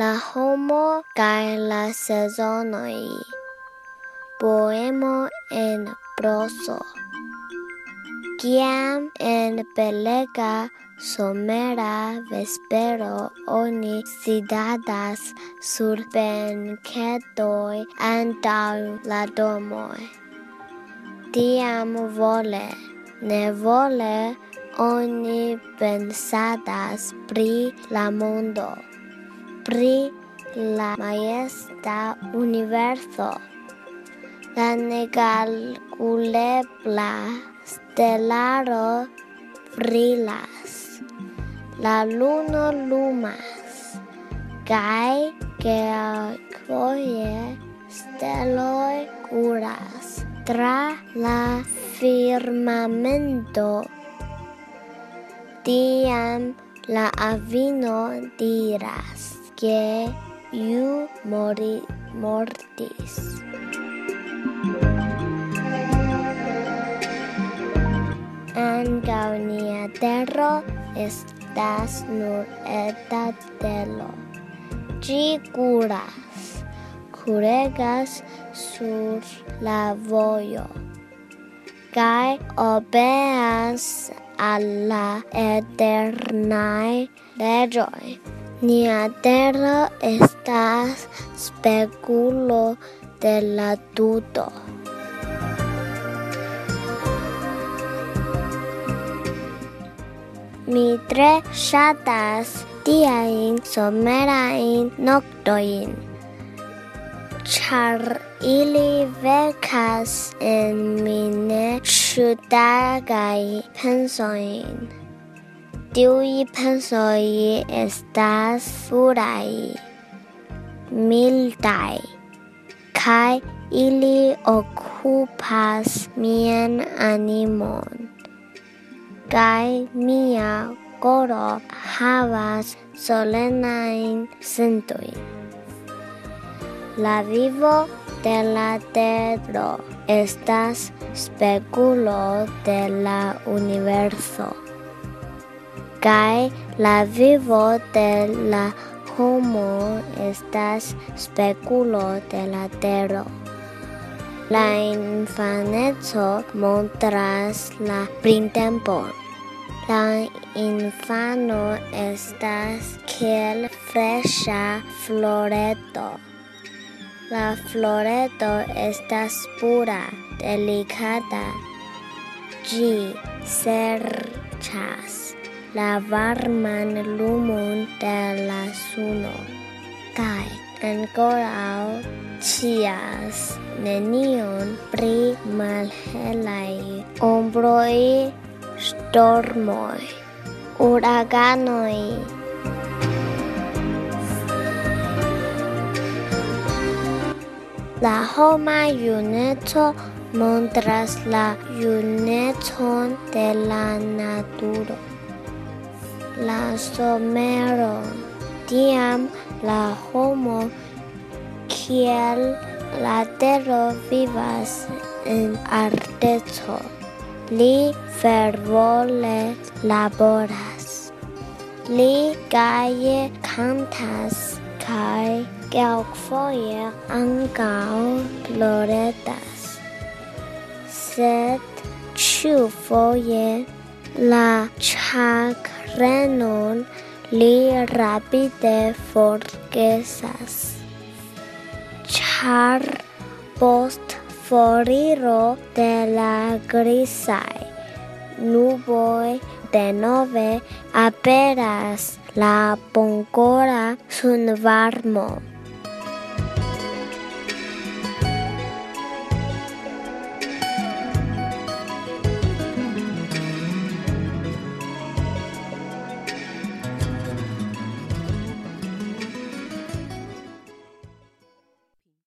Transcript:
la homo kaj la sezonoj. Poemo en proso. Kiam en belega somera vespero oni sidadas sur benketoj antaŭ la domoj. Tiam vole, ne vole, oni pensadas pri la mondo pri la maesta universo, la negalculebla stelaro brilas, la luno lumas, kaj kelkfoje steloj curas tra la firmamento. Tiam la avino diras que iu mori, mortis. Ankaŭ nia terro estas nur eta telo. Ĝi kuras, kuregas sur la vojo kaj obeas al la eternaj leĝoj. Nia terra estas speculo de la tuto. Mi tre ŝatas tiajn somerajn noktojn, ĉar ili vekas en mi ne ŝudagaj pensojn. Tiui pensoi estas furai, mildai, kai ili okupas mien animon. kai mia coro havas solenain sentui. La vivo de la terro estas speculo de la universo kai la vivo de la homo estas speculo de la tero. La infaneco montras la printempo. La infano estas kiel fresha floreto. La floreto estas pura, delicata. Gi serĉas la varman lumon de la suno. Kai ancorau cias nenion pri malhelai. Ombroi stormoi. Uraganoi. La homa juneco montras la junecon de la naturo la somero. Tiam la homo kiel la terro vivas en artezo li fervole laboras. Li gaie cantas kai kelkfoje ankaŭ ploretas sed ĉiufoje la ĉak renon li rapide forgesas. Char post foriro de la grisai nuboi de nove aperas la boncora sun varmo.